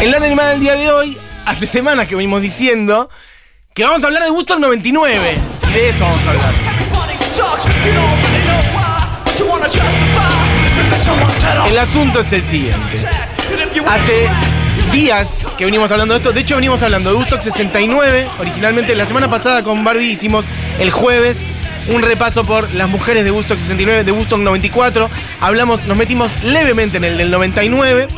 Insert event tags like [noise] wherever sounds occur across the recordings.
En la animada del día de hoy, hace semanas que venimos diciendo que vamos a hablar de Woodstock 99. Y de eso vamos a hablar. El asunto es el siguiente. Hace días que venimos hablando de esto. De hecho, venimos hablando de Woodstock 69. Originalmente, la semana pasada con Barbie hicimos el jueves un repaso por las mujeres de Woodstock 69, de Woodstock 94. Hablamos, nos metimos levemente en el del 99.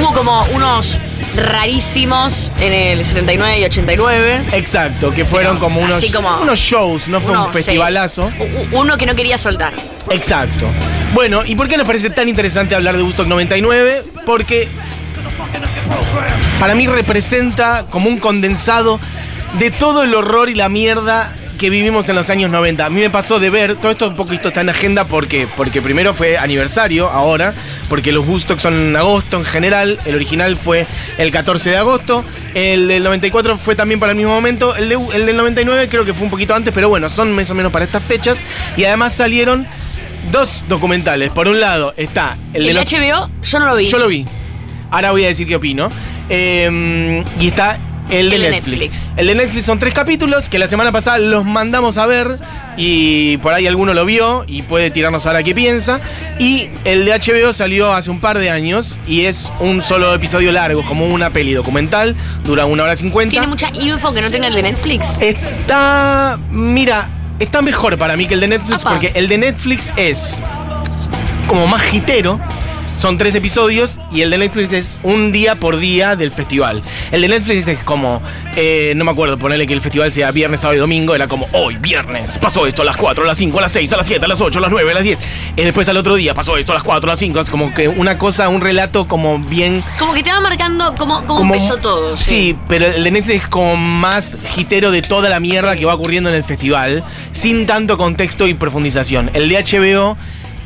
Hubo como unos rarísimos en el 79 y 89. Exacto, que fueron como unos, como- unos shows, no fue Uno, un festivalazo. sí. Uno que no quería soltar. Exacto. Bueno, ¿y por qué nos parece tan interesante hablar de Woodstock 99? Porque para mí representa como un condensado de todo el horror y la mierda que vivimos en los años 90. A mí me pasó de ver, todo esto un poquito está en agenda porque, porque primero fue aniversario ahora, porque los Woodstock son en agosto en general, el original fue el 14 de agosto, el del 94 fue también para el mismo momento, el, de- el del 99 creo que fue un poquito antes, pero bueno, son más o menos para estas fechas y además salieron dos documentales. Por un lado está el de El, HBO yo no lo vi. yo lo vi. Ahora voy a decir qué opino. Eh, y está el de El Netflix. Netflix. El de Netflix son tres capítulos que la semana pasada los mandamos a ver y por ahí alguno lo vio y puede tirarnos ahora qué piensa. Y el de HBO salió hace un par de años y es un solo episodio largo, como una peli documental, dura una hora cincuenta. Tiene mucha info que no tenga el de Netflix. Está. Mira, está mejor para mí que el de Netflix Apa. porque el de Netflix es como más jitero. Son tres episodios y el de Netflix es un día por día del festival. El de Netflix es como, eh, no me acuerdo, ponerle que el festival sea viernes, sábado y domingo, era como, hoy, viernes, pasó esto a las 4, a las 5, a las 6, a las 7, a las 8, a las 9, a las 10. Y después al otro día pasó esto a las 4, a las 5, es como que una cosa, un relato como bien Como que te va marcando cómo, como- empezó todo. Sí, pero el de Netflix es como más jitero de toda la mierda que va ocurriendo en el festival, sin tanto contexto y profundización. El de HBO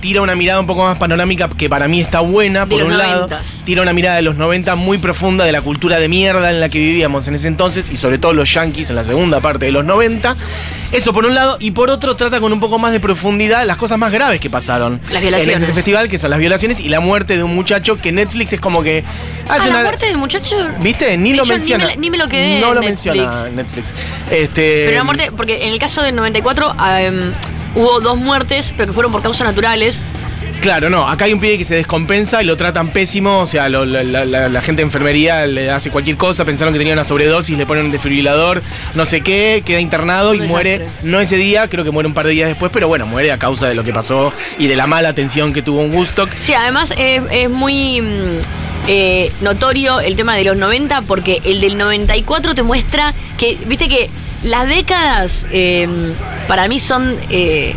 tira una mirada un poco más panorámica que para mí está buena, por un lado. Tira una mirada de los 90 muy profunda de la cultura de mierda en la que vivíamos en ese entonces y sobre todo los yankees en la segunda parte de los 90. Eso por un lado, y por otro trata con un poco más de profundidad las cosas más graves que pasaron Las violaciones. en ese festival, que son las violaciones y la muerte de un muchacho que Netflix es como que Ah, la muerte del muchacho. ¿Viste? Ni lo hecho, ni menciona. me ni me lo quedé No en lo Netflix. menciona Netflix. Este, Pero la muerte, porque en el caso del 94 em, hubo dos muertes, pero que fueron por causas naturales. Claro, no. Acá hay un pibe que se descompensa y lo tratan pésimo. O sea, lo- la, la- la- la gente de enfermería le hace cualquier cosa. Pensaron que tenía una sobredosis, le ponen un desfibrilador, no sé qué, queda internado y muere. No ese día, creo que muere un par de días después, pero bueno, muere a causa de lo que pasó y de la mala atención que tuvo un Woodstock. Sí, además es, es muy mm, eh, notorio el tema de los 90 porque el del 94 te muestra que, viste que las décadas eh, para mí son eh,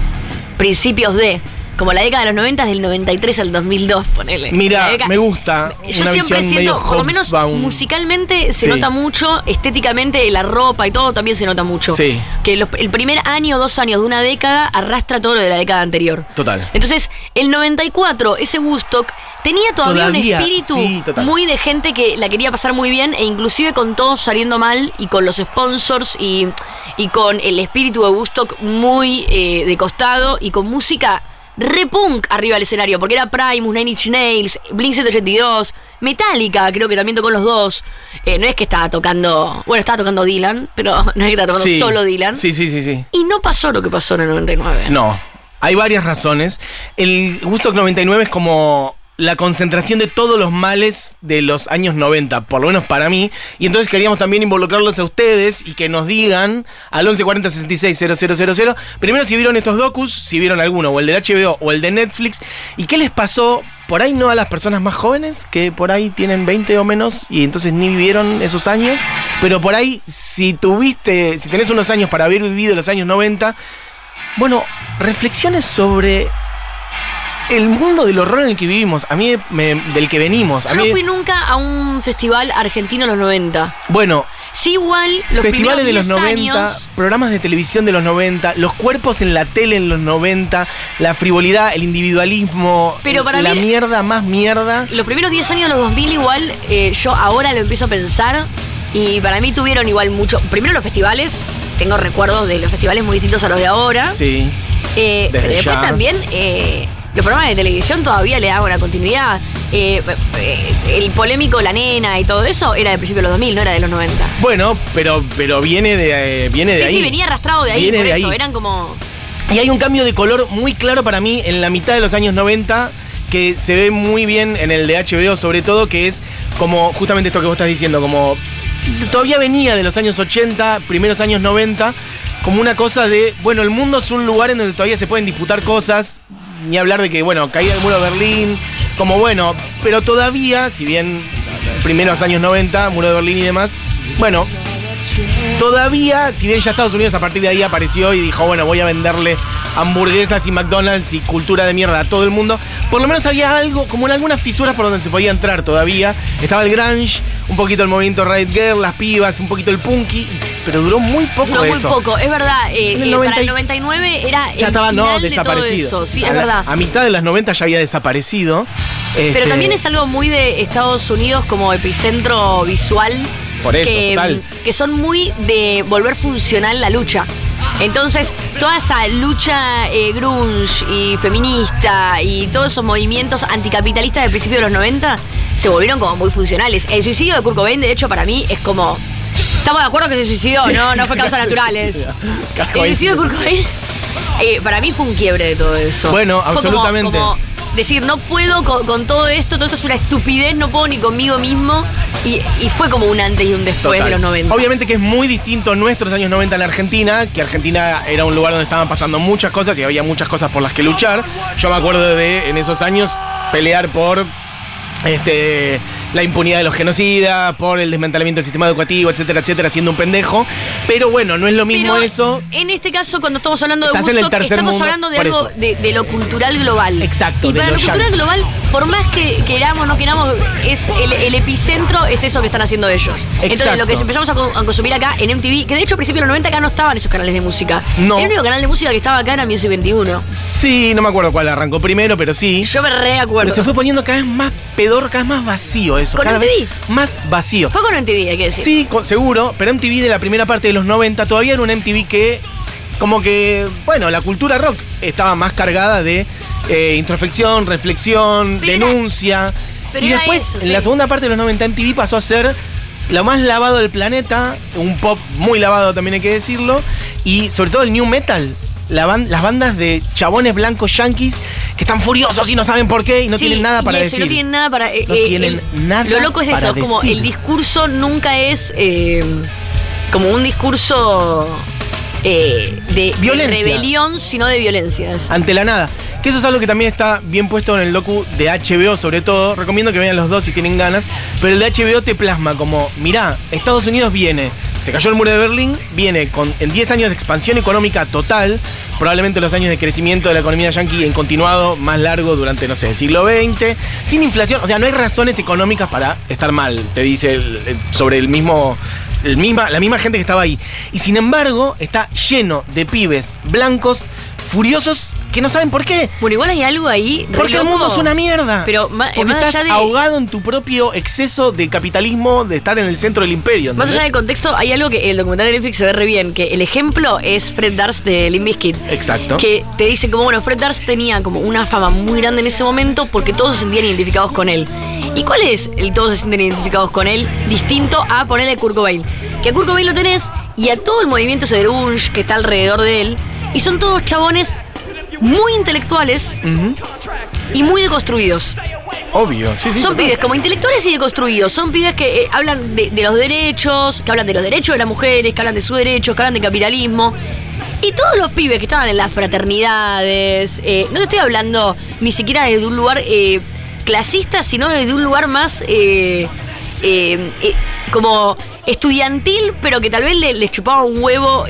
principios de... Como la década de los 90 del 93 al 2002, ponele. Mira, me gusta. Yo una siempre siento, por lo menos musicalmente se Sí. nota mucho, estéticamente la ropa y todo también se nota mucho. Sí. Que los- el primer año, dos años de una década arrastra todo lo de la década anterior. Total. Entonces, el 94, ese Woodstock, tenía todavía, Todavía, un espíritu sí, muy de gente que la quería pasar muy bien e inclusive con todo saliendo mal y con los sponsors y, y con el espíritu de Woodstock muy eh, de costado y con música re punk arriba del escenario, porque era Primus, Nine Inch Nails, Blink 182, Metallica, creo que también tocó los dos. Eh, no es que estaba tocando, bueno, estaba tocando Dylan, pero [laughs] no es que estaba tocando Sí. solo Dylan. Sí, sí, sí, sí. Y no pasó lo que pasó en el 99. No, hay varias razones. El Woodstock 99 es como la concentración de todos los males de los años 90, por lo menos para mí. Y entonces queríamos también involucrarlos a ustedes y que nos digan al 1140 66 000, primero si vieron estos docus, si vieron alguno, o el del HBO o el de Netflix, y qué les pasó. Por ahí no a las personas más jóvenes, que por ahí tienen 20 o menos y entonces ni vivieron esos años, pero por ahí si tuviste, si tenés unos años para haber vivido los años 90, bueno, reflexiones sobre el mundo del horror en el que vivimos, a mí me- del que venimos. A Yo no mí, fui nunca a un festival argentino en los 90. bueno, Sí, igual, los festivales de primeros los 10 90, años. programas de televisión de los 90, los cuerpos en la tele en los 90, la frivolidad, el individualismo, Pero para la mí- mierda más mierda. Los primeros 10 años de los 2000 igual, eh, yo ahora lo empiezo a pensar y para mí tuvieron igual mucho... Primero los festivales, tengo recuerdos de los festivales muy distintos a los de ahora. Sí. Eh, Desde pero después ya. también eh, los programas de televisión todavía le daban una continuidad. Eh, eh, el polémico La Nena y todo eso era de principio de los 2000, no era de los 90. Bueno, pero, pero viene de, eh, viene de sí, ahí. sí, venía arrastrado de ahí, Viene por de eso. ahí. Eran como. Y hay un cambio de color muy claro para mí en la mitad de los años 90 que se ve muy bien en el de HBO sobre todo, que es como justamente esto que vos estás diciendo, como todavía venía de los años 80, primeros años 90, como una cosa de, bueno, el mundo es un lugar en donde todavía se pueden disputar cosas, ni hablar de que, bueno, caída del muro de Berlín, como bueno, pero todavía, si bien primeros años 90, muro de Berlín y demás, bueno, todavía, si bien ya Estados Unidos a partir de ahí apareció y dijo, bueno, voy a venderle hamburguesas y McDonald's y cultura de mierda a todo el mundo, por lo menos había algo, como en algunas fisuras por donde se podía entrar todavía. Estaba el grunge, un poquito el movimiento Riot Girl, las pibas, un poquito el punky, pero duró muy poco Duró muy poco, es verdad. eh, eh, 90 para el 99 era Ya el estaba, no, de desaparecido. todo eso. Sí, a es la- verdad. A mitad de las 90 ya había desaparecido. Pero Este, también es algo muy de Estados Unidos como epicentro visual. Por eso, que, total. que son muy de volver funcional la lucha. Entonces, toda esa lucha eh, grunge y feminista y todos esos movimientos anticapitalistas del principio de los 90 se volvieron como muy funcionales. El suicidio de Kurt Cobain, de hecho, para mí es como... Estamos de acuerdo que se suicidó, no, no fue causas [laughs] naturales. El suicidio de Kurt Cobain, eh, para mí fue un quiebre de todo eso. Bueno, Fue como- absolutamente. como decir, no puedo con, con todo esto, todo esto es una estupidez, no puedo ni conmigo mismo. Y, y fue como un antes y un después Total. de los 90. Obviamente que es muy distinto nuestros años 90 en Argentina, que Argentina era un lugar donde estaban pasando muchas cosas y había muchas cosas por las que luchar. Yo me acuerdo de en esos años pelear por este, la impunidad de los genocidas, por el desmantelamiento del sistema educativo, etcétera, etcétera, siendo un pendejo. Pero bueno, no es lo mismo Pero eso. En este caso, cuando estamos hablando de Woodstock, estamos mundo, hablando de algo de, de lo cultural global. Exacto, Y para lo cultural yankees. global, por más que queramos, no queramos, es el, el epicentro es eso que están haciendo ellos. Entonces, Exacto. lo que empezamos a, co- a consumir acá en MTV, que de hecho, a principios de los 90 acá no estaban esos canales de música. No. El único canal de música que estaba acá era Music 21. Sí, no me acuerdo cuál arrancó primero, pero sí. Yo me reacuerdo. Pero se fue poniendo cada vez más pedor, cada vez más vacío eso. ¿Con cada MTV? vez más vacío. Fue con MTV, hay que decir. Sí, con- seguro, pero MTV de la primera parte de los 90 todavía era un MTV que, como que, bueno, la cultura rock estaba más cargada de eh, introspección, reflexión, Pero era- denuncia. pero y después, eso, en la segunda parte de los 90, MTV pasó a ser lo más lavado del planeta, un pop muy lavado también hay que decirlo, y sobre todo el new metal. La ban- las bandas de chabones blancos yankees que están furiosos y no saben por qué y no Sí, tienen nada para y eso, decir. No tienen nada para. eh, No eh, tienen el- nada Lo loco es para eso, como el discurso nunca es eh, como un discurso eh, de, de rebelión, sino de violencia. eso. ante la nada. Que eso es algo que también está bien puesto en el docu de HBO, sobre todo. Recomiendo que vean los dos si tienen ganas. Pero el de HBO te plasma como, mirá, Estados Unidos viene, se cayó el muro de Berlín, viene con en 10 años de expansión económica total, probablemente los años de crecimiento de la economía yankee en continuado más largo durante, no sé, el siglo XX, sin inflación. O sea, no hay razones económicas para estar mal, te dice sobre el mismo el misma, la misma gente que estaba ahí. Y sin embargo, está lleno de pibes blancos, furiosos, que no saben por qué. Bueno, igual hay algo ahí. Porque el mundo es una mierda. Pero Porque más estás allá de- ahogado en tu propio exceso de capitalismo de estar en el centro del imperio. Más allá del contexto, hay algo que el documental de Netflix se ve re bien, que el ejemplo es Fred Durst de Limp Bizkit. Exacto. Que te dice como, bueno, Fred Durst tenía como una fama muy grande en ese momento porque todos se sentían identificados con él. ¿Y cuál es el todos se sienten identificados con él? Distinto a ponerle a Kurt Cobain. Que a Kurt Cobain lo tenés y a todo el movimiento grunge que está alrededor de él. Y son todos chabones muy intelectuales y muy deconstruidos. Obvio. Sí, sí, Son total. pibes como intelectuales y deconstruidos. Son pibes que eh, hablan de, de los derechos, que hablan de los derechos de las mujeres, que hablan de sus derechos, que hablan de capitalismo. Y todos los pibes que estaban en las fraternidades, eh, no te estoy hablando ni siquiera desde un lugar eh, clasista, sino desde un lugar más eh, eh, eh, como estudiantil, pero que tal vez le- les chupaba un huevo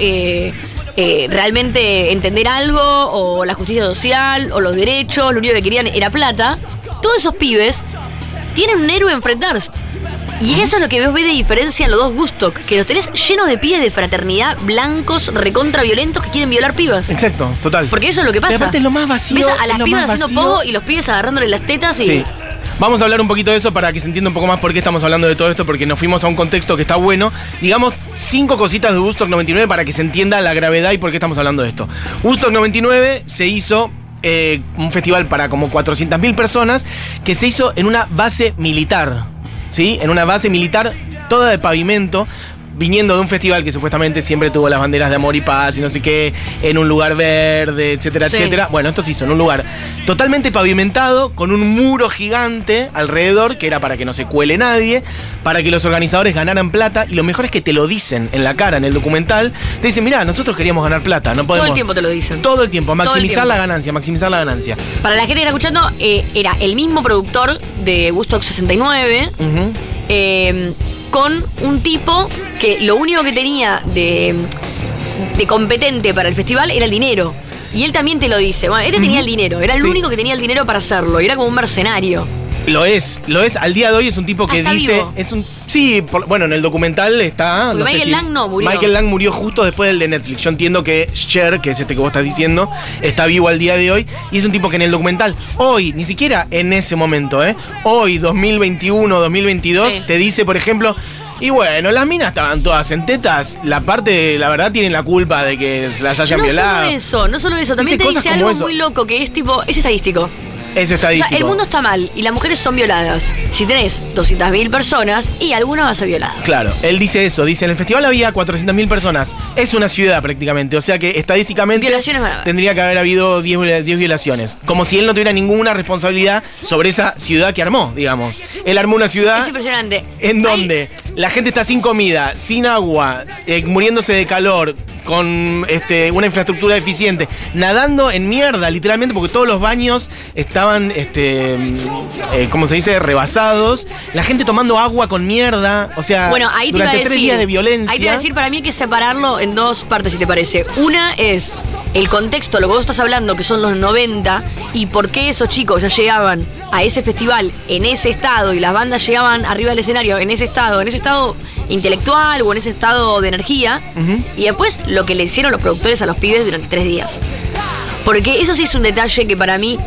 eh, realmente entender algo, o la justicia social, o los derechos, lo único que querían era plata. Todos esos pibes tienen un héroe en Fred Durst. Y eso es lo que vos ves de diferencia en los dos Woodstock, que los tenés llenos de pibes de fraternidad, blancos, recontra violentos que quieren violar pibas. Exacto, total. Porque eso es lo que Y pasa. aparte es lo más vacío. Ves a las pibas haciendo vacío. pogo y los pibes agarrándole las tetas y. Sí. Vamos a hablar un poquito de eso para que se entienda un poco más por qué estamos hablando de todo esto, porque nos fuimos a un contexto que está bueno. Digamos, cinco cositas de Woodstock 99 para que se entienda la gravedad y por qué estamos hablando de esto. Woodstock 99 se hizo eh, un festival para como 400.000 personas que se hizo en una base militar. ¿Sí? En una base militar toda de pavimento viniendo de un festival que supuestamente siempre tuvo las banderas de amor y paz y no sé qué, en un lugar verde, etcétera, Sí. etcétera. Bueno, esto se hizo en un lugar totalmente pavimentado, con un muro gigante alrededor, que era para que no se cuele nadie, para que los organizadores ganaran plata, y lo mejor es que te lo dicen en la cara, en el documental. Te dicen, mira, nosotros queríamos ganar plata, no podemos. Todo el tiempo te lo dicen. Todo el tiempo, el maximizar la ganancia, maximizar la ganancia. Para la gente que está escuchando, eh, era el mismo productor de Woodstock 69. Ujú. Eh, con un tipo que lo único que tenía de, de competente para el festival era el dinero. Y él también te lo dice. Bueno, este tenía el dinero, era el Sí. único que tenía el dinero para hacerlo. y Era como un mercenario. Lo es, lo es. Al día de hoy es un tipo Ah, que está dice. vivo. Es un. Sí, por- bueno, en el documental está. Sé Michael Lang no murió. Michael Lang murió justo después del de Netflix. Yo entiendo que Cher, que es este que vos estás diciendo, está vivo al día de hoy. Y es un tipo que en el documental, hoy, ni siquiera en ese momento, ¿eh? Hoy, 2021, 2022, Sí. te dice, por ejemplo. Y bueno, las minas estaban todas en tetas. La parte, la verdad, tienen la culpa de que las hayan No violado. solo eso, no solo eso. También Dice te dice algo muy loco que es tipo, es estadístico. Es O estadístico. sea, el mundo está mal y las mujeres son violadas. Si tenés 200.000 personas y alguna va a ser violada. Claro, él dice eso, dice, en el festival había 400.000 personas, es una ciudad prácticamente, o sea que estadísticamente Violaciones van a haber. tendría que haber habido 10, viola- 10 violaciones, como si él no tuviera ninguna responsabilidad sobre esa ciudad que armó, digamos. Él armó una ciudad Es impresionante. en donde la gente está sin comida, sin agua, eh, muriéndose de calor, con este, una infraestructura deficiente, nadando en mierda, literalmente, porque todos los baños estaban, este, mm, eh, ¿cómo se dice?, rebasados. La gente tomando agua con mierda, o sea, Bueno, ahí te iba a durante decir. tres días de violencia. Ahí te iba a decir, para mí hay que separarlo en dos partes, si te parece. Una es el contexto, lo que vos estás hablando, que son los 90, y por qué esos chicos ya llegaban a ese festival en ese estado y las bandas llegaban arriba del escenario en ese estado, en ese estado intelectual o en ese estado de energía. Y después lo que le hicieron los productores a los pibes durante tres días. Porque eso sí es un detalle que para mí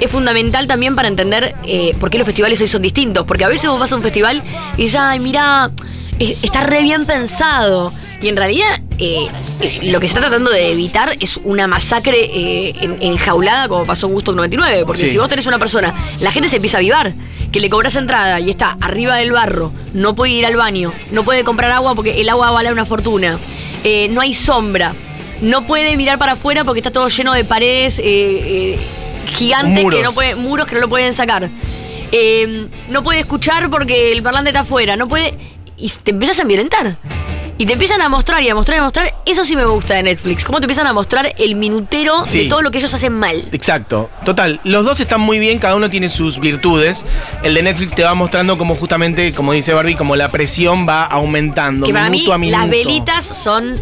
es fundamental también para entender eh, por qué los festivales hoy son distintos. Porque a veces vos vas a un festival y dices, ay, mira, está re bien pensado. Y en realidad eh, eh, lo que se está tratando de evitar es una masacre eh, en- enjaulada como pasó en Woodstock 99. Porque Sí. si vos tenés una persona, la gente se empieza a avivar. Que le cobras entrada y está arriba del barro, no puede ir al baño, no puede comprar agua porque el agua vale una fortuna, no hay sombra, no puede mirar para afuera porque está todo lleno de paredes gigantes Muros. que no puede, muros que no lo pueden sacar. No puede escuchar porque el parlante está afuera, no puede. Y te empiezas a violentar. Y te empiezan a mostrar y a mostrar y a mostrar. Eso sí me gusta de Netflix. Cómo te empiezan a mostrar el minutero Sí. de todo lo que ellos hacen mal. Exacto, total. Los dos están muy bien, cada uno tiene sus virtudes. El de Netflix te va mostrando como justamente, como dice Barbie, como la presión va aumentando. Que para mí minuto a minuto. las velitas son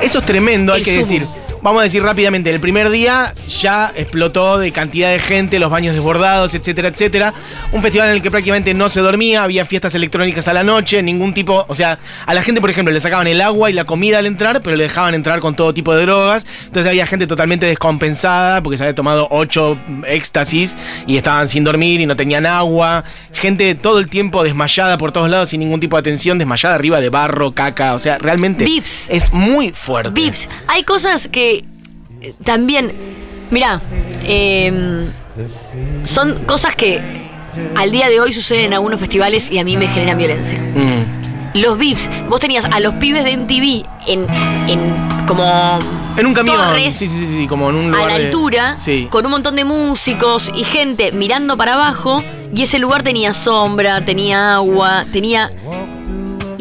Eso es tremendo, hay que sumo. decir. Vamos a decir rápidamente, el primer día ya explotó de cantidad de gente, los baños desbordados, etcétera, etcétera. Un festival en el que prácticamente no se dormía, había fiestas electrónicas a la noche, ningún tipo, o sea, a la gente, por ejemplo, le sacaban el agua y la comida al entrar, pero le dejaban entrar con todo tipo de drogas. Entonces había gente totalmente descompensada porque se había tomado ocho éxtasis y estaban sin dormir y no tenían agua. Gente todo el tiempo desmayada por todos lados sin ningún tipo de atención, desmayada arriba de barro, caca, o sea, realmente Vips. es muy fuerte. Vips. Hay cosas que también, mirá, eh, son cosas que al día de hoy suceden en algunos festivales y a mí me generan violencia. Mm. Los Vips, vos tenías a los pibes de MTV en, en como En un camión. torres sí, sí, sí, como en un a lugar. la de- altura, Sí. con un montón de músicos y gente mirando para abajo, y ese lugar tenía sombra, tenía agua, tenía...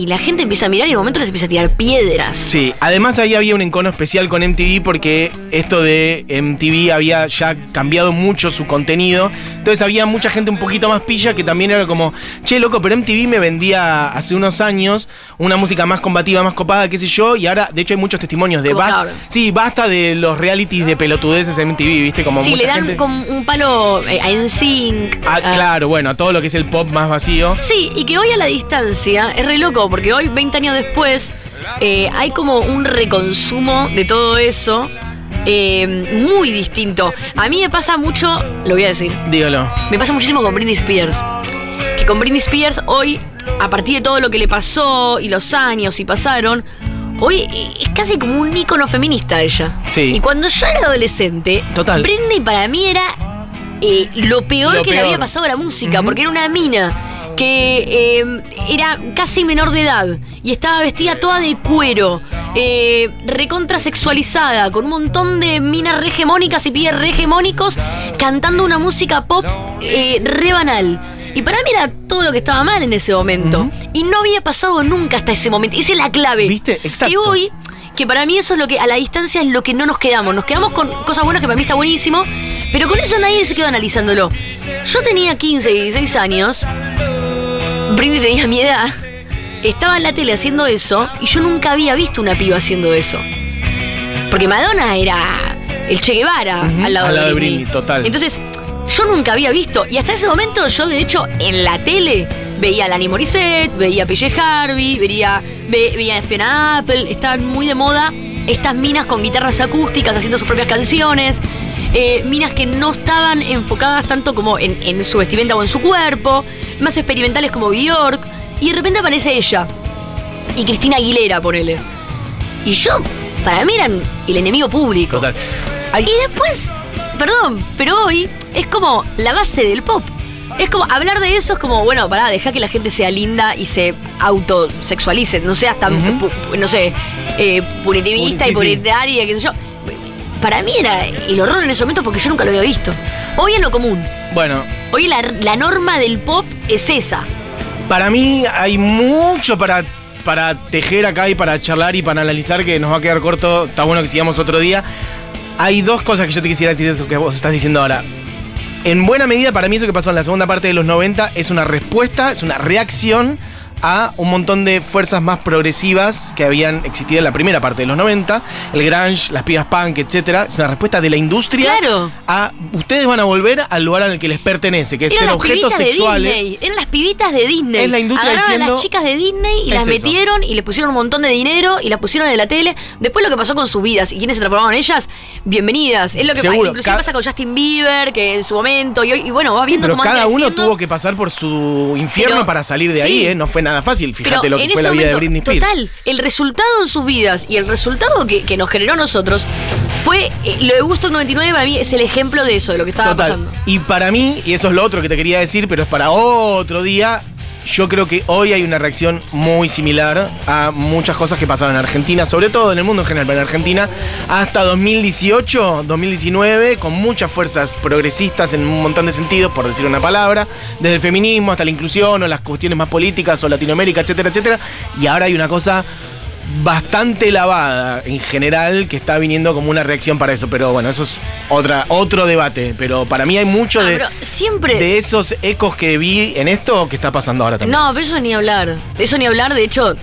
Y la gente empieza a mirar y en un momento les empieza a tirar piedras. Sí, además ahí había un encono especial con MTV porque esto de MTV había ya cambiado mucho su contenido. Entonces había mucha gente un poquito más pilla que también era como, che, loco, pero MTV me vendía hace unos años una música más combativa, más copada, qué sé yo, y ahora, de hecho, hay muchos testimonios de Como ba- cabrón. Sí, basta de los realities de pelotudeces en MTV, ¿viste? Como Sí, mucha le dan gente- como un palo eh, a NSYNC. Ah, a- claro, bueno, a todo lo que es el pop más vacío. Sí, y que hoy a la distancia es re loco, porque hoy, 20 años después, eh, hay como un reconsumo de todo eso eh, muy distinto. A mí me pasa mucho, lo voy a decir, Dígalo. me pasa muchísimo con Britney Spears. Que con Britney Spears hoy, a partir de todo lo que le pasó y los años y pasaron, hoy es casi como un ícono feminista ella. Sí. Y cuando yo era adolescente, Total. Britney para mí era eh, lo peor Lo que le había pasado a la música, porque era una mina que eh, era casi menor de edad y estaba vestida toda de cuero, eh, recontra sexualizada, con un montón de minas re hegemónicas y pies re hegemónicos, cantando una música pop eh, re banal. Y para mí era todo lo que estaba mal en ese momento. Y no había pasado nunca hasta ese momento. Esa es la clave. ¿Viste? Exacto. Que hoy, que para mí eso es lo que a la distancia es lo que no nos quedamos. Nos quedamos con cosas buenas que para mí está buenísimo, pero con eso nadie se quedó analizándolo. Yo tenía 15 y 16 años, Britney tenía mi edad, estaba en la tele haciendo eso y yo nunca había visto una piba haciendo eso. Porque Madonna era el Che Guevara al lado, al lado de. Britney, total. Entonces, yo nunca había visto, y hasta ese momento yo de hecho en la tele veía a Lani Morissette, veía a PJ Harvey, veía, ve- veía a Fiona Apple, estaban muy de moda estas minas con guitarras acústicas haciendo sus propias canciones, eh, minas que no estaban enfocadas tanto como en, en su vestimenta o en su cuerpo, más experimentales como Bjork, y de repente aparece ella, y Cristina Aguilera, ponele. Y yo, para mí eran el enemigo público. Total. Y después, perdón, pero hoy es como la base del pop. Es como hablar de eso es como, bueno, pará, deja que la gente sea linda y se autosexualice, no seas tan, pu- no sé, eh, punitivista Puri- sí, y puritaria, qué sé yo. Para mí era el horror en ese momento porque yo nunca lo había visto. Hoy es lo común. Bueno, Hoy la, la norma del pop es esa. para mí hay mucho para, para tejer acá y para charlar y para analizar que nos va a quedar corto. Está bueno que sigamos otro día. Hay dos cosas que yo te quisiera decir de eso que vos estás diciendo ahora. En buena medida, para mí eso que pasó en la segunda parte de los 90 es una respuesta, es una reacción a un montón de fuerzas más progresivas que habían existido en la primera parte de los 90, el grunge, las pibas punk, etcétera. Es una respuesta de la industria Claro. a ustedes van a volver al lugar al que les pertenece, que es Eran ser objetos sexuales. Eran las pibitas de Disney. Es la industria Agarraron a diciendo, las chicas de Disney y "Es las eso". metieron y les pusieron un montón de dinero y las pusieron en la tele. Después lo que pasó con sus vidas y quiénes se transformaron en ellas, bienvenidas. Es lo que Seguro, inclusive pasa con Justin Bieber, que en su momento, y, hoy- y bueno, va Sí, viendo pero cómo van cada uno tuvo que pasar por su infierno Pero- para salir de sí. ahí, ¿eh? No fue nada fácil. Pero Fíjate lo que fue la vida de Britney Spears. Total, el resultado en sus vidas y el resultado que, que nos generó a nosotros fue. eh, lo de Gusto 99 para mí es el ejemplo de eso, de lo que estaba Total. pasando. Y para mí, y eso es lo otro que te quería decir, pero es para otro día. Yo creo que hoy hay una reacción muy similar a muchas cosas que pasaron en Argentina, sobre todo en el mundo en general, pero en Argentina hasta 2018, 2019, con muchas fuerzas progresistas en un montón de sentidos, por decir una palabra, desde el feminismo hasta la inclusión o las cuestiones más políticas o Latinoamérica, etcétera, etcétera. Y ahora hay una cosa bastante lavada en general que está viniendo como una reacción para eso, pero bueno, eso es otra, otro debate, pero para mí hay mucho Ah, de, siempre. de esos ecos que vi en esto que está pasando ahora también. No, pero eso ni hablar. Eso ni hablar, de hecho,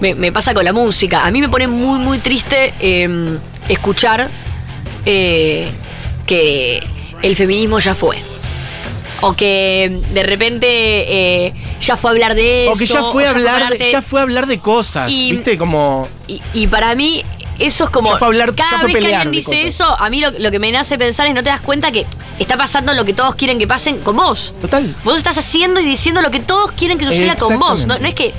me, me pasa con la música. A mí me pone muy, muy triste eh, escuchar eh, que el feminismo ya fue. O que de repente eh, ya fue a hablar de eso. o que ya fue a hablar de, de- ya fue a hablar de cosas, Y- ¿viste? Como Y, y para mí, eso es como. Ya fue a hablar- ya cada fue vez que alguien dice cosas. eso, a mí lo, lo que me nace pensar es no te das cuenta que está pasando lo que todos quieren que pasen con vos. total. Vos estás haciendo y diciendo lo que todos quieren que suceda con vos. No es que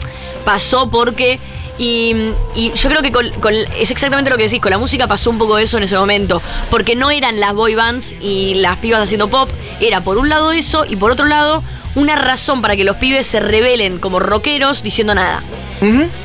pasó porque. Y, yo creo que con- es exactamente lo que decís, con la música pasó un poco eso en ese momento. Porque no eran las boy bands y las pibas haciendo pop. Era por un lado eso y por otro lado una razón para que los pibes se rebelen como rockeros diciendo nada.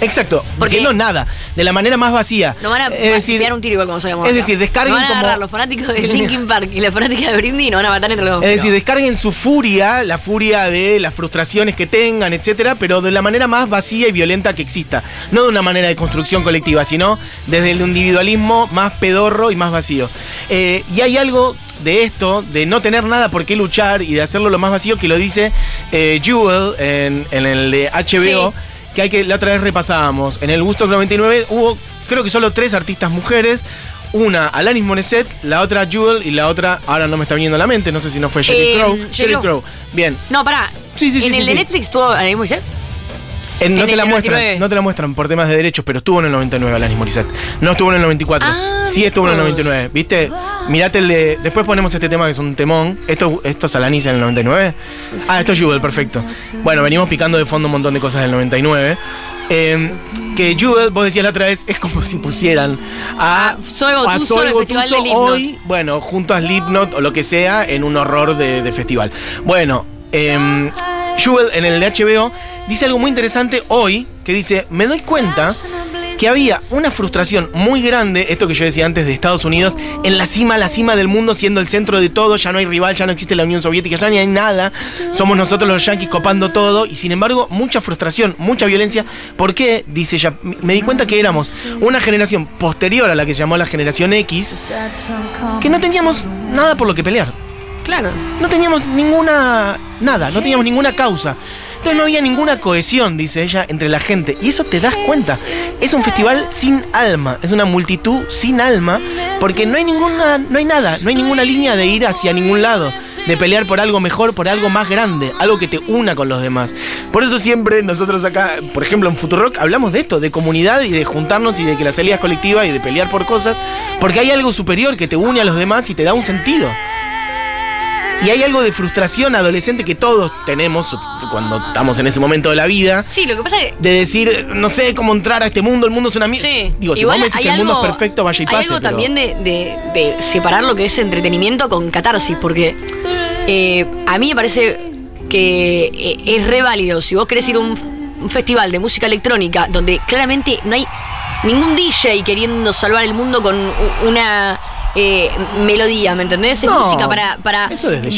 Exacto, Porque- diciendo nada, de la manera más vacía. No van a es decir, un tiro igual como sabemos. es decir, descarguen Nos van a como- agarrar los fanáticos de [laughs] Linkin Park y la fanática de Britney y nos van a matar entre los dos. Es decir, descarguen su furia, la furia de las frustraciones que tengan, etcétera, pero de la manera más vacía y violenta que exista. No de una manera de construcción colectiva, sino desde el individualismo más pedorro y más vacío. Eh, y hay algo de esto, de no tener nada por qué luchar y de hacerlo lo más vacío, que lo dice eh, Jewel en, en el de HBO, Sí. Que hay que la otra vez repasábamos. En el Gusto 99 hubo, creo que solo tres artistas mujeres. Una, Alanis Morissette, la otra Jewel y la otra, ahora no me está viniendo a la mente, no sé si no fue Sheryl Eh, Crow. Sheryl Crow. Bien. No, pará. Sí, sí, sí, En sí, el de sí. Netflix tuvo Alanis Morissette. En- no En te la muestran, 99. no te la muestran por temas de derechos, pero estuvo en el 99 Alanis Morissette. No estuvo en el 94. Ah, sí estuvo en el mirá 99. ¿Viste? Mirate el de. Después ponemos este tema que es un temón. ¿Esto, esto es Alanis en el 99? Ah, esto es Jewel, perfecto. Bueno, venimos picando de fondo un montón de cosas del 99. Eh, que Jewel, vos decías la otra vez, es como si pusieran a, A Zoe Gotuso a de Slipknot. hoy, bueno, junto a Slipknot o lo que sea, en un horror de, de festival. Bueno, eh, Jewel en el de HBO dice algo muy interesante hoy, que dice, me doy cuenta que había una frustración muy grande, esto que yo decía antes de Estados Unidos, en la cima, la cima del mundo, siendo el centro de todo, ya no hay rival, ya no existe la Unión Soviética, ya ni hay nada, somos nosotros los yanquis copando todo, y sin embargo, mucha frustración, mucha violencia. ¿Por qué? Dice ella, me di cuenta que éramos una generación posterior a la que se llamó la generación X, que no teníamos nada por lo que pelear. Claro. No teníamos ninguna. nada, no teníamos ninguna causa. Entonces no había ninguna cohesión, dice ella, entre la gente. Y eso te das cuenta. Es un festival sin alma. Es una multitud sin alma. Porque no hay ninguna. no hay nada. No hay ninguna línea de ir hacia ningún lado. De pelear por algo mejor, por algo más grande. Algo que te una con los demás. Por eso siempre nosotros acá, por ejemplo en Futurock, hablamos de esto, de comunidad y de juntarnos y de que la salida es colectiva y de pelear por cosas. Porque hay algo superior que te une a los demás y te da un sentido. Y hay algo de frustración adolescente que todos tenemos cuando estamos en ese momento de la vida. Sí, lo que pasa es que. De decir, no sé cómo entrar a este mundo, el mundo es una mierda. Sí. Digo, si Igual vos me decís hay que el mundo es perfecto, vaya y Hay pase. algo pero- también de, de- de separar lo que es entretenimiento con catarsis, porque eh, a mí me parece que eh, es re válido. Si vos querés ir a un, un festival de música electrónica donde claramente no hay ningún DJ queriendo salvar el mundo con una. Eh, melodía, ¿me entendés? Es No, música para, para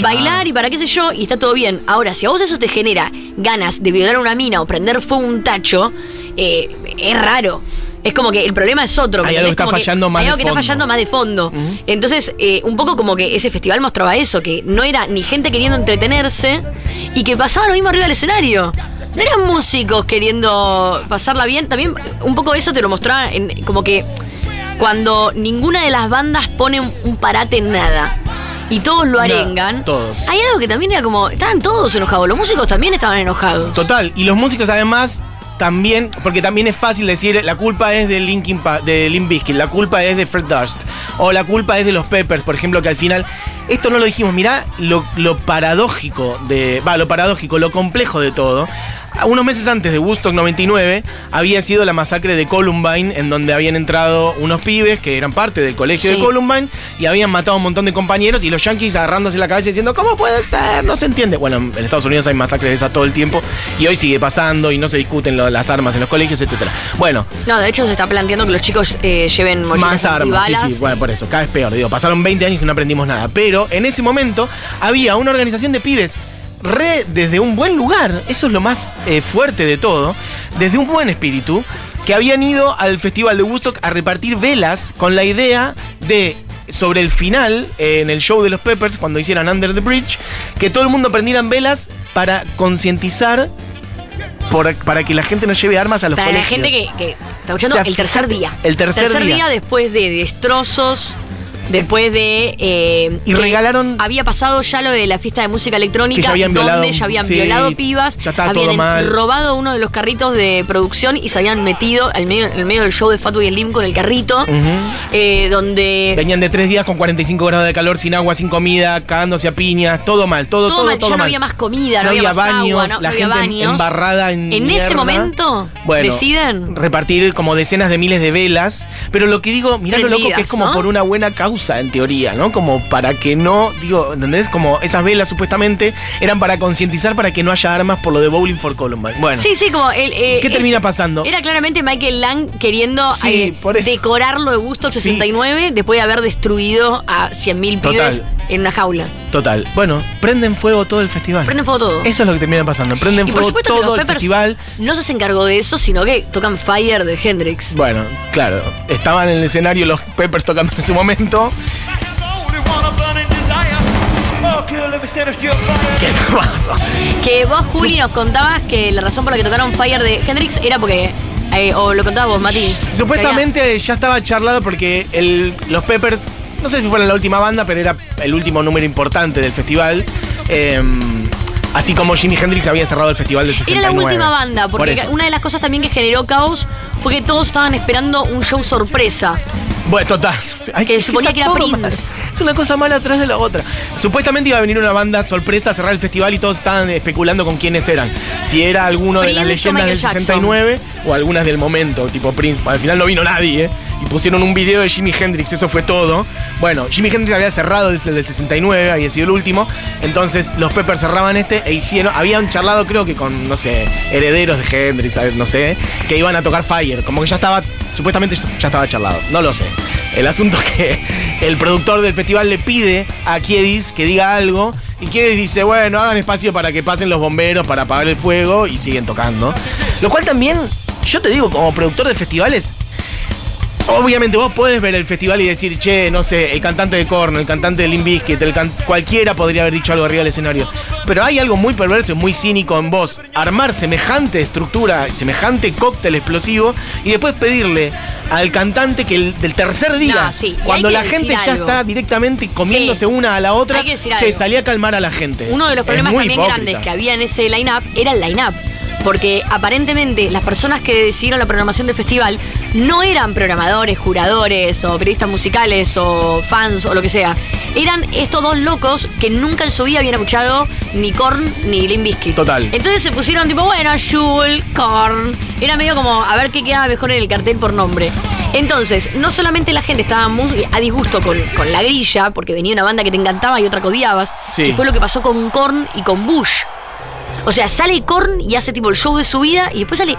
bailar y para qué sé yo, y está todo bien. Ahora, si a vos eso te genera ganas de violar a una mina o prender fuego a un tacho, eh, es raro. Es como que el problema es otro. ¿me Hay algo que está fallando más Hay de algo que está fallando más de fondo. Entonces, eh, un poco como que ese festival mostraba eso, que no era ni gente queriendo entretenerse y que pasaba lo mismo arriba del escenario. No eran músicos queriendo pasarla bien. También un poco eso te lo mostraba en, como que cuando ninguna de las bandas pone un, parate en nada. Y todos lo arengan. todos. Hay algo que también era como. Estaban todos enojados. Los músicos también estaban enojados. Total, y los músicos además también, porque también es fácil decir la culpa es de Linkin Pa- de Limp Bizkit, la culpa es de Fred Durst, o la culpa es de los Peppers, por ejemplo, que al final, esto no lo dijimos, mirá lo, lo paradójico de, va, lo paradójico, lo complejo de todo. Unos meses antes de Woodstock 99 había sido la masacre de Columbine, en donde habían entrado unos pibes que eran parte del colegio Sí. de Columbine y habían matado a un montón de compañeros y los yankees agarrándose la cabeza diciendo, ¿cómo puede ser? No se entiende. Bueno, en Estados Unidos hay masacres de esas todo el tiempo y hoy sigue pasando y no se discuten lo- las armas en los colegios, etc. Bueno, No, de hecho se está planteando que los chicos eh, lleven más armas, sí, sí, bueno, por eso, cada vez peor. Digo, pasaron 20 años y no aprendimos nada. Pero en ese momento había una organización de pibes re desde un buen lugar, eso es lo más eh, fuerte de todo, desde un buen espíritu, que habían ido al Festival de Woodstock a repartir velas con la idea de sobre el final, eh, en el show de los Peppers, cuando hicieran Under the Bridge, que todo el mundo prendieran velas para concientizar, por- para que la gente no lleve armas a los Para la colegios. gente que, que está escuchando O sea, el tercer día. el tercer día. después de destrozos, después de. eh, Y regalaron- Había pasado ya lo de la fiesta de música electrónica, ya donde violado- ya habían sí, violado pibas, ya estaba habían todo mal. robado uno de los carritos de producción y se habían metido al medio, en el medio del show de Fatboy Slim con el carrito, eh, donde. Venían de tres días con 45 grados de calor, sin agua, sin comida, cagándose a piñas, todo mal, todo, todo, todo mal, todo ya no había más comida, no, No había, había más baños, agua, no, la no gente embarrada en En ese momento Bueno, deciden repartir como decenas de miles de velas, pero lo que digo, mirá lo loco que es como por una buena causa en teoría, ¿no? Como para que no, digo, ¿entendés? Como esas velas supuestamente eran para concientizar para que no haya armas por lo de Bowling for Columbine. Bueno, Sí, sí, como el. eh, ¿qué este- termina pasando? Era claramente Michael Lang queriendo Sí, eh, decorarlo de Woodstock 69 después de haber destruido a 100.000 pibes en una jaula. Total. Bueno, prenden fuego todo el festival. Prenden fuego todo. Eso es lo que termina pasando. Prenden y por fuego que todo los el festival. no se encargó de eso, sino que tocan Fire de Hendrix. Bueno, claro, estaban en el escenario los Peppers tocando en ese momento. ¿Qué pasó? Que vos, Juli, nos contabas que la razón por la que tocaron Fire de Hendrix era porque. eh, o lo contabas vos, Mati. Supuestamente ya estaba charlado porque el- los Peppers, no sé si fueron la última banda, pero era el último número importante del festival. eh, Así como Jimi Hendrix había cerrado el festival del 69. Era la última banda, Por porque una de las cosas también que generó caos fue que todos estaban esperando un show sorpresa. Bueno, total. Ay, Que es suponía que era Prince. mal. Es una cosa mala atrás de la otra. Supuestamente iba a venir una banda sorpresa a cerrar el festival y todos estaban especulando con quiénes eran. Si era alguno de las leyendas del Michael Jackson. 69 o algunas del momento, tipo Prince. Al final no vino nadie, ¿eh? Y pusieron un video de Jimi Hendrix, eso fue todo. Bueno, Jimi Hendrix había cerrado el el del 69, había sido el último. Entonces los Peppers cerraban este e hicieron. Habían charlado, creo que con, no sé, herederos de Hendrix, no sé, que iban a tocar Fire. Como que ya estaba, supuestamente ya estaba charlado. No lo sé. El asunto es que el productor del festival le pide a Kiedis que diga algo. Y Kiedis dice, bueno, hagan espacio para que pasen los bomberos para apagar el fuego y siguen tocando. Lo cual también, yo te digo, como productor de festivales, Obviamente vos podés ver el festival y decir, che, no sé, el cantante de Korn, el cantante de Limp Bizkit, el cualquiera podría haber dicho algo arriba del escenario. Pero hay algo muy perverso y muy cínico en vos. Armar semejante estructura, semejante cóctel explosivo y después pedirle al cantante que el, del tercer día, No, sí, y cuando la gente ya algo. está directamente comiéndose Sí. una a la otra, que che, salí a calmar a la gente. Uno de los problemas también hipócrita. grandes que había en ese line-up era el line-up. Porque aparentemente las personas que decidieron la programación del festival no eran programadores, juradores o periodistas musicales o fans o lo que sea. Eran estos dos locos que nunca en su vida habían escuchado ni Korn ni Limp Bizkit. Total. Entonces se pusieron tipo, bueno, Jul, Korn. Era medio como a ver qué quedaba mejor en el cartel por nombre. Entonces, no solamente la gente estaba muy a disgusto con, con la grilla, porque venía una banda que te encantaba y otra que odiabas, Sí. que fue lo que pasó con Korn y con Bush. O sea, sale Korn y hace tipo el show de su vida y después sale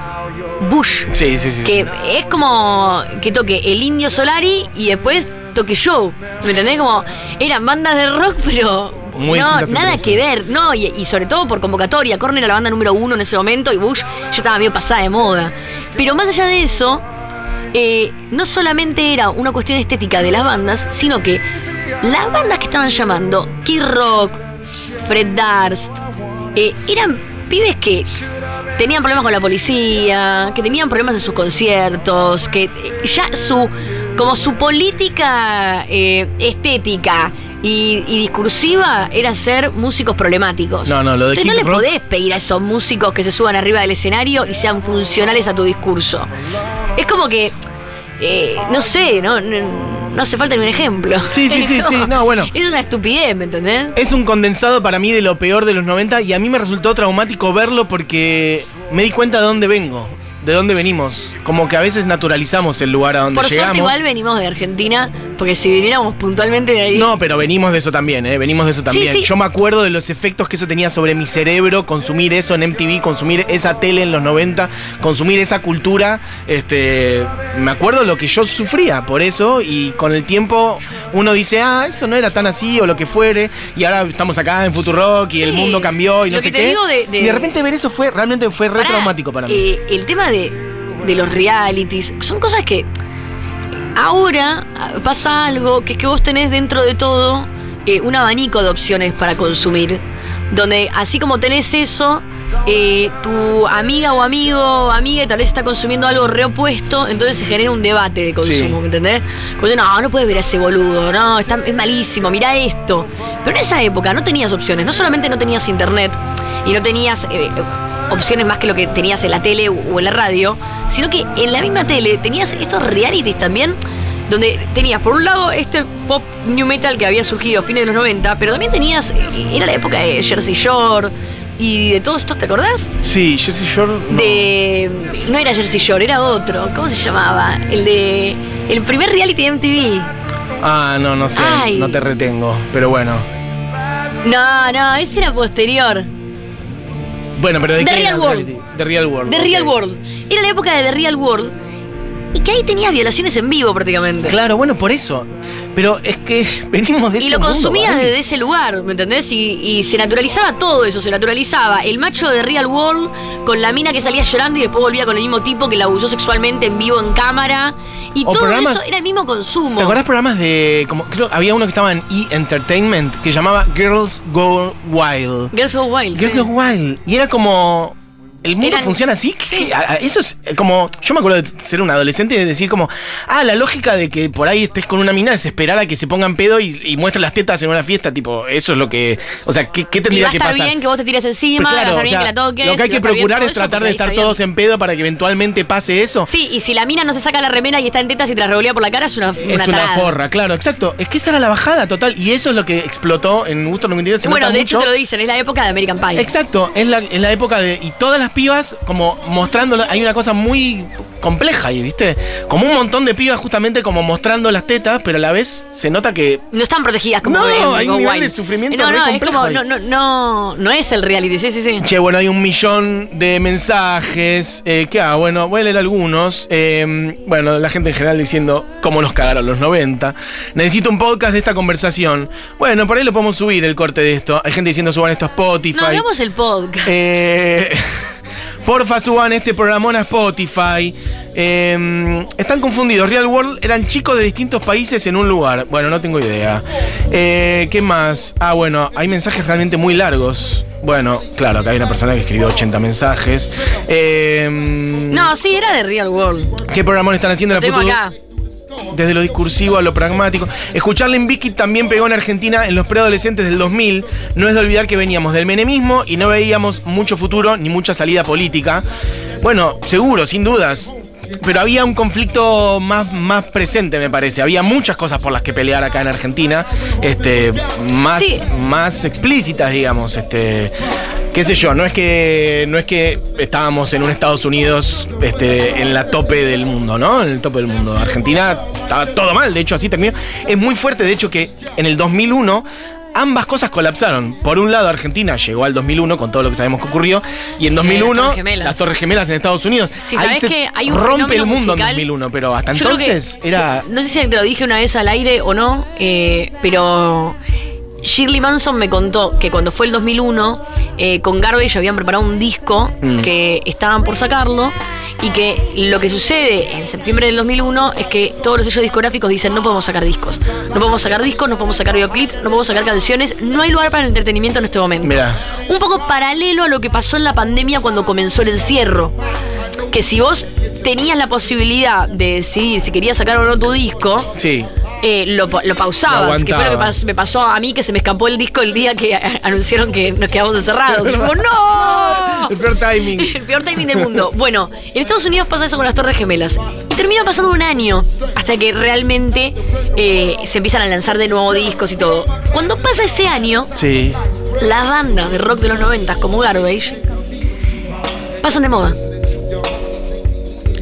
Bush. Sí, sí, sí. Que es como que toque el Indio Solari y después toque show. ¿Me entendés? Como eran bandas de rock, pero Muy no, nada que ver. No, y, y sobre todo por convocatoria. Korn era la banda número uno en ese momento y Bush ya estaba medio pasada de moda. Pero más allá de eso, eh, no solamente era una cuestión estética de las bandas, sino que las bandas que estaban llamando Kid Rock, Fred Durst, eh, eran pibes que tenían problemas con la policía, que tenían problemas en sus conciertos, que eh, ya su como su política eh, estética y, y discursiva era ser músicos problemáticos. No, no, lo de Entonces no le podés pedir a esos músicos que se suban arriba del escenario y sean funcionales a tu discurso. Es como que, eh, no sé, no, no, no hace falta ni un ejemplo. Sí, sí, sí, sí, [laughs] no, bueno. Es una estupidez, ¿me entendés? Es un condensado para mí de lo peor de los 90 y a mí me resultó traumático verlo porque me di cuenta de dónde vengo, de dónde venimos. Como que a veces naturalizamos el lugar a donde Por llegamos. suerte igual venimos de Argentina, porque si viniéramos puntualmente de ahí... No, pero venimos de eso también, ¿eh? Venimos de eso también. sí. Yo me acuerdo de los efectos que eso tenía sobre mi cerebro, consumir eso en MTV, consumir esa tele en los 90, consumir esa cultura. Este, me acuerdo lo que yo sufría por eso y con el tiempo uno dice, ah, eso no era tan así o lo que fuere. Y ahora estamos acá en Futurock y el mundo cambió y lo no sé te qué. digo de- de- Y de repente ver eso fue, realmente fue re Pará, traumático para mí. eh, el tema de, de los realities son cosas que ahora ah, pasa algo que es que vos tenés dentro de todo eh, un abanico de opciones para consumir. Donde así como tenés eso, eh, tu amiga o amigo amiga tal vez está consumiendo algo reopuesto, entonces se genera un debate de consumo, Sí. ¿me entendés? Como no, no puedes ver a ese boludo, no, está, es malísimo, mira esto. Pero en esa época no tenías opciones, no solamente no tenías internet y no tenías eh, opciones más que lo que tenías en la tele o en la radio, sino que en la misma tele tenías estos realities también, donde tenías por un lado este pop new metal que había surgido a fines de los 90, pero también tenías, eh, era la época de Jersey Shore y de todo esto, ¿te acordás? Sí, Jersey Shore. no. De. No era Jersey Shore, era otro. ¿Cómo se llamaba? El de. El primer reality de MTV. Ah, no, no sé, Ay. no te retengo. Pero bueno. No, no, ese era posterior. Bueno, pero de The qué Real era World. reality? The Real World. The ok. Real World. Era la época de The Real World. Y que ahí tenías violaciones en vivo prácticamente. Claro, bueno, por eso. Pero es que [laughs] venimos de Y ese lo mundo, consumías Gaby. desde ese lugar, ¿me entendés? Y, y se naturalizaba todo eso, se naturalizaba el macho de Real World con la mina que salía llorando y después volvía con el mismo tipo que la abusó sexualmente en vivo en cámara. Y O todo programas- eso era el mismo consumo. ¿Te acordás programas de. Como, creo había uno que estaba en E! Entertainment que llamaba Girls Go Wild. Girls Go Wild. Girls sí. Go Wild. Y era como. El mundo Eran- funciona así. Sí. eso es eh, como. Yo me acuerdo de ser un adolescente y de decir, como. Ah, la lógica de que por ahí estés con una mina es esperar a que se pongan pedo y, y muestren las tetas en una fiesta. Tipo, eso es lo que. O sea, ¿qué, qué Y tendría va a que estar pasar? bien que vos te tires encima, va a claro, o bien sea, que la toques. lo que hay y que va procurar es tratar de estar todos en pedo para que eventualmente pase eso. Sí, y si la mina no se saca la remera y está en tetas y te la revolea por la cara, es una, Es una una tarada. forra, claro, exacto. Es que esa era la bajada total. Y eso es lo que explotó en Gusto 92. Se Bueno, de hecho mucho. te lo dicen, es la época de American Pie. Exacto, es la, es la época de. Y todas las pibas, como mostrándolo. Hay una cosa muy compleja ahí, ¿viste? Como un montón de pibas, justamente como mostrando las tetas, pero a la vez se nota que. No están protegidas como No, en hay un nivel Wild. de sufrimiento No, no, es como, no, no, no, no es el reality, sí, sí, sí. Che, bueno, hay un millón de mensajes. Eh, ¿Qué hago? Bueno, voy a leer algunos. Eh, bueno, la gente en general diciendo cómo nos cagaron los 90. Necesito un podcast de esta conversación. Bueno, por ahí lo podemos subir el corte de esto. Hay gente diciendo suban esto a Spotify. No, hagamos el podcast. Eh, [laughs] porfa, suban este programón a Spotify. Eh, están confundidos. Real World eran chicos de distintos países en un lugar. Bueno, no tengo idea. Eh, ¿Qué más? Ah, bueno, hay mensajes realmente muy largos. Bueno, claro, acá hay una persona que escribió 80 mensajes. Eh, no, sí, era de Real World. ¿Qué programón están haciendo Lo la tengo acá. Desde lo discursivo a lo pragmático. Escucharle en Vicky también pegó en Argentina en los preadolescentes del 2000. No es de olvidar que veníamos del menemismo y no veíamos mucho futuro ni mucha salida política. Bueno, seguro, sin dudas. Pero había un conflicto más, más presente, me parece. Había muchas cosas por las que pelear acá en Argentina. Este, más, Sí. más explícitas, digamos. Este. Qué sé yo, no es que. No es que estábamos en un Estados Unidos este, en la tope del mundo, ¿no? En el tope del mundo. Argentina estaba todo mal, de hecho, así terminó. Es muy fuerte, de hecho, que en el 2001 ambas cosas colapsaron. Por un lado, Argentina llegó al 2001 con todo lo que sabemos que ocurrió, y en 2001 Torres Gemelas. las Torres Gemelas en Estados Unidos. Sí, Ahí ¿sabés se que hay un rompe el mundo musical? en 2001, pero hasta Yo creo que- entonces era que- no sé si te lo dije una vez al aire o no, eh, pero Shirley Manson me contó que cuando fue el 2001, eh, con Garbage habían preparado un disco Mm. que estaban por sacarlo. Y que lo que sucede en septiembre del 2001 es que todos los sellos discográficos dicen no podemos sacar discos, no podemos sacar discos, no podemos sacar videoclips, no podemos sacar canciones, no hay lugar para el entretenimiento en este momento. Mira. Un poco paralelo a lo que pasó en la pandemia cuando comenzó el encierro. Que si vos tenías la posibilidad de decidir si querías sacar o no tu disco, Sí. Eh, lo, lo pausabas. Lo que fue lo que pas- me pasó a mí, que se me escapó el disco el día que anunciaron que nos quedamos encerrados. Y como, ¡No! [laughs] El peor timing. [laughs] El peor timing del mundo. Bueno, en Estados Unidos pasa eso con las Torres Gemelas. Y termina pasando un año hasta que realmente eh, se empiezan a lanzar de nuevo discos y todo. Cuando pasa ese año, Sí. las bandas de rock de los 90 como Garbage pasan de moda.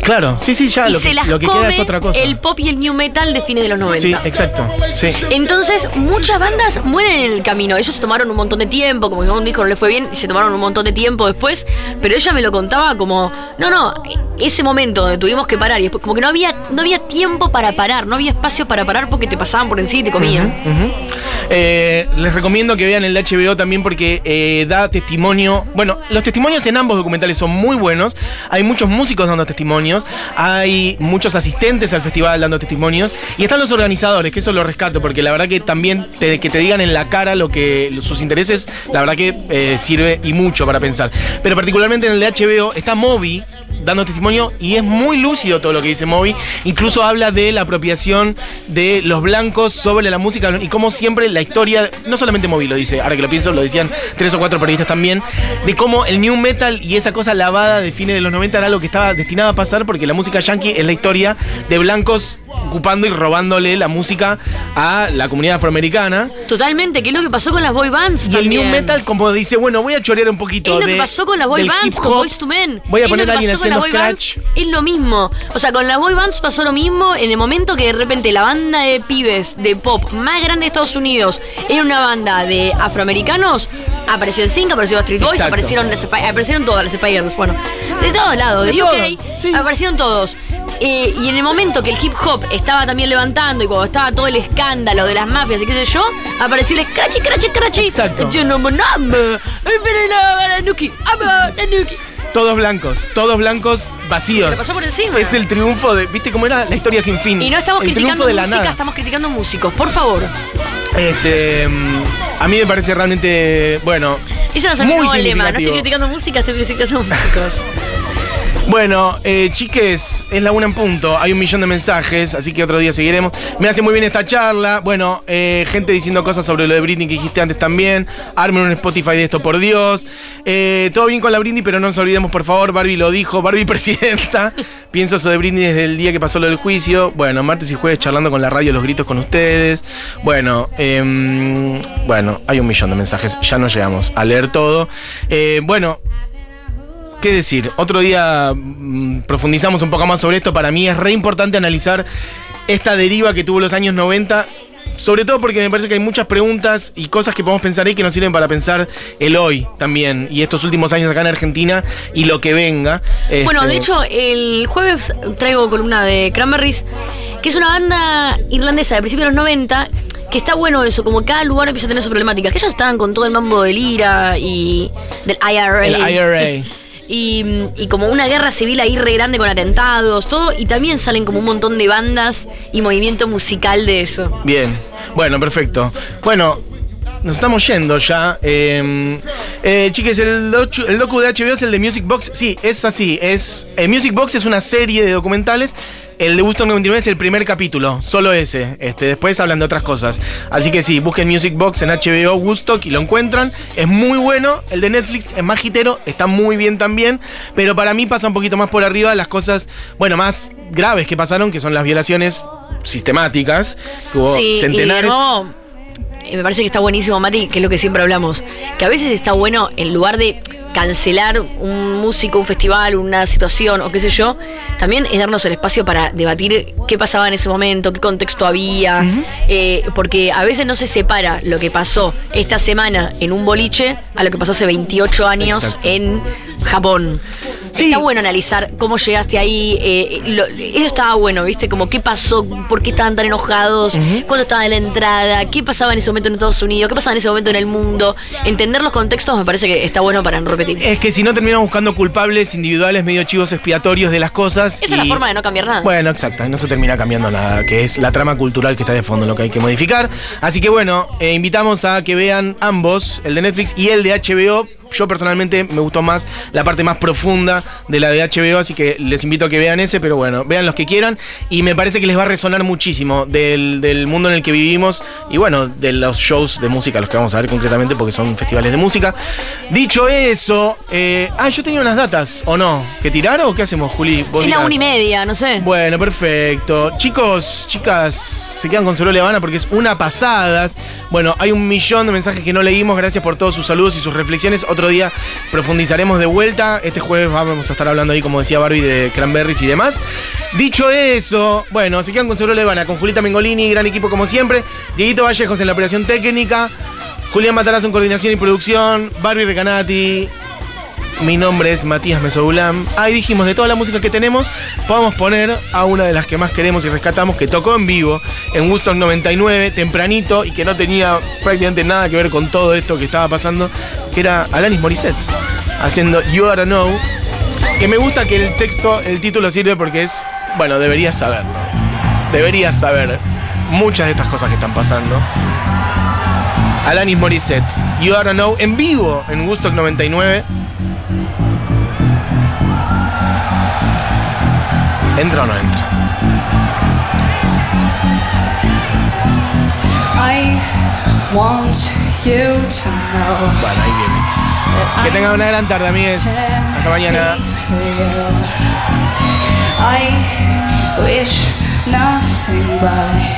Claro, sí, sí, ya y lo, se que, las lo que come queda es otra cosa. el pop y el new metal de fines de los 90. Sí, exacto. Sí. Entonces, muchas bandas mueren en el camino. Ellos se tomaron un montón de tiempo, como que un disco no le fue bien, y se tomaron un montón de tiempo después. Pero ella me lo contaba como, no, no, ese momento donde tuvimos que parar y después, como que no había, no había tiempo para parar, no había espacio para parar porque te pasaban por encima y te comían. Eh, les recomiendo que vean el de HBO también porque eh, da testimonio. Bueno, los testimonios en ambos documentales son muy buenos. Hay muchos músicos dando testimonios, hay muchos asistentes al festival dando testimonios y están los organizadores, que eso lo rescato porque la verdad que también que te digan en la cara lo que sus intereses, la verdad que eh, sirve y mucho para pensar. Pero particularmente en el de HBO está Moby dando testimonio y es muy lúcido todo lo que dice Moby. Incluso habla de la apropiación de los blancos sobre la música y como siempre la historia, no solamente Moby lo dice, ahora que lo pienso, lo decían tres o cuatro periodistas también, de cómo el new metal y esa cosa lavada de fines de los 90 era lo que estaba destinado a pasar porque la música yankee es la historia de blancos ocupando y robándole la música a la comunidad afroamericana. Totalmente, que es lo que pasó con las boy bands Y el new metal como dice, bueno, voy a chorear un poquito Es lo de- que pasó con las boy bands, con. Boys to Men. Voy a Es poner a alguien haciendo boy bands, scratch. Es lo mismo. O sea, con las boy bands pasó lo mismo en el momento que de repente la banda de pibes de pop más grande de Estados Unidos era una banda de afroamericanos. Apareció el Sync, apareció Street Boys, Exacto. aparecieron, las aparecieron todas las Spiders. Bueno, de todos lados, de, De UK, todo, sí. aparecieron todos. Eh, y en el momento que el hip hop estaba también levantando y cuando estaba todo el escándalo de las mafias y qué sé yo, apareció el scratchy, scratchy, scratchy. Exacto. Yo no me Nanuki. Todos blancos, todos blancos vacíos. Se pasó por encima. Es el triunfo de. ¿Viste cómo era la historia sin fin? Y no estamos el criticando de la música, nada. estamos criticando músicos, por favor. Este, mm, a mí me parece realmente, bueno, va a ser Muy mi nuevo lema. No estoy criticando música, estoy criticando músicos. [laughs] Bueno, eh, chiques, es la una en punto. Hay un millón de mensajes, así que otro día seguiremos. Me hace muy bien esta charla. Bueno, eh, gente diciendo cosas sobre lo de Britney que dijiste antes también. Armen un Spotify de esto, por Dios. Eh, todo bien con la Britney, pero no nos olvidemos, por favor. Barbie lo dijo. [laughs] Barbie presidenta. Pienso eso de Britney desde el día que pasó lo del juicio. Bueno, martes y jueves charlando con la radio, los gritos con ustedes. Bueno, em, bueno, hay un millón de mensajes. Ya no llegamos a leer todo. Bueno, ¿Qué decir? Otro día mm, profundizamos un poco más sobre esto. Para mí es re importante analizar esta deriva que tuvo los años 90. Sobre todo porque me parece que hay muchas preguntas y cosas que podemos pensar ahí que nos sirven para pensar el hoy también. Y estos últimos años acá en Argentina y lo que venga. Bueno, Este, de hecho, el jueves traigo columna de Cranberries, que es una banda irlandesa de principios de los 90, que está bueno eso, como cada lugar empieza a tener su problemática. Que ellos estaban con todo el mambo del IRA y del IRA. El IRA. [laughs] Y, como una guerra civil ahí re grande con atentados, todo, y también salen como un montón de bandas y movimiento musical de eso. Bien, bueno, perfecto. Bueno, nos estamos yendo ya. Eh, eh, chiques, el, docu- el docu de HBO es el de Music Box. Sí, es así. Es, eh, Music Box es una serie de documentales. El de Woodstock 99 es el primer capítulo, solo ese. Este, después hablan de otras cosas. Así que sí, busquen Music Box en HBO Woodstock y lo encuentran. Es muy bueno. El de Netflix es más gitero, está muy bien también. Pero para mí pasa un poquito más por arriba las cosas, bueno, más graves que pasaron, que son las violaciones sistemáticas. Que hubo Sí, centenares. nuevo, eh, me parece que está buenísimo, Mati, que es lo que siempre hablamos. Que a veces está bueno, en lugar de cancelar un músico, un festival, una situación o qué sé yo, también es darnos el espacio para debatir qué pasaba en ese momento, qué contexto había, eh, porque a veces no se separa lo que pasó esta semana en un boliche a lo que pasó hace 28 años Exacto. en Japón. Sí. Está bueno analizar cómo llegaste ahí. eh, lo- eso estaba bueno, ¿viste? Como qué pasó, por qué estaban tan enojados, cuándo estaba en la entrada, qué pasaba en ese momento en Estados Unidos, qué pasaba en ese momento en el mundo. Entender los contextos me parece que está bueno para no repetir. Es que si no terminamos buscando culpables individuales, medio chivos expiatorios de las cosas. Esa es la forma de no cambiar nada. Bueno, exacto, no se termina cambiando nada, que es la trama cultural que está de fondo lo que hay que modificar. Así que bueno, eh, invitamos a que vean ambos, el de Netflix y el de HBO. Yo personalmente me gustó más la parte más profunda de la de HBO, así que les invito a que vean ese, pero bueno, vean los que quieran. Y me parece que les va a resonar muchísimo del, del mundo en el que vivimos y bueno, de los shows de música, los que vamos a ver concretamente, porque son festivales de música. Dicho eso, eh, ah, yo tenía unas datas, ¿o no? ¿Que tirar o qué hacemos, Juli? Vos es la dirás. una y media, no sé. Bueno, perfecto. Chicos, chicas, se quedan con Solo Habana porque es una pasadas. Bueno, hay un millón de mensajes que no leímos. Gracias por todos sus saludos y sus reflexiones. Otro día profundizaremos de vuelta. Este jueves vamos a estar hablando ahí, como decía Barbie, de cranberries y demás. Dicho eso, bueno, se quedan con Solo Habana, con Julita Mengolini, gran equipo como siempre. Dieguito Vallejos en la operación técnica. Julián Matarazzo en coordinación y producción. Barbie Recanati, mi nombre es Matías Mesoulam. Ahí dijimos, de toda la música que tenemos, podemos poner a una de las que más queremos y rescatamos, que tocó en vivo en Woodstock 99, tempranito, y que no tenía prácticamente nada que ver con todo esto que estaba pasando, que era Alanis Morissette, haciendo You Oughta Know, que me gusta que el texto, el título sirve porque es, bueno, deberías saberlo. Deberías saber muchas de estas cosas que están pasando. Alanis Morissette, You Oughta Know, en vivo en Woodstock 99. ¿Entra o no entra? I want you to know Bueno, ahí viene. that Que tengan una gran tarde, amigues. Hasta mañana. I wish nothing but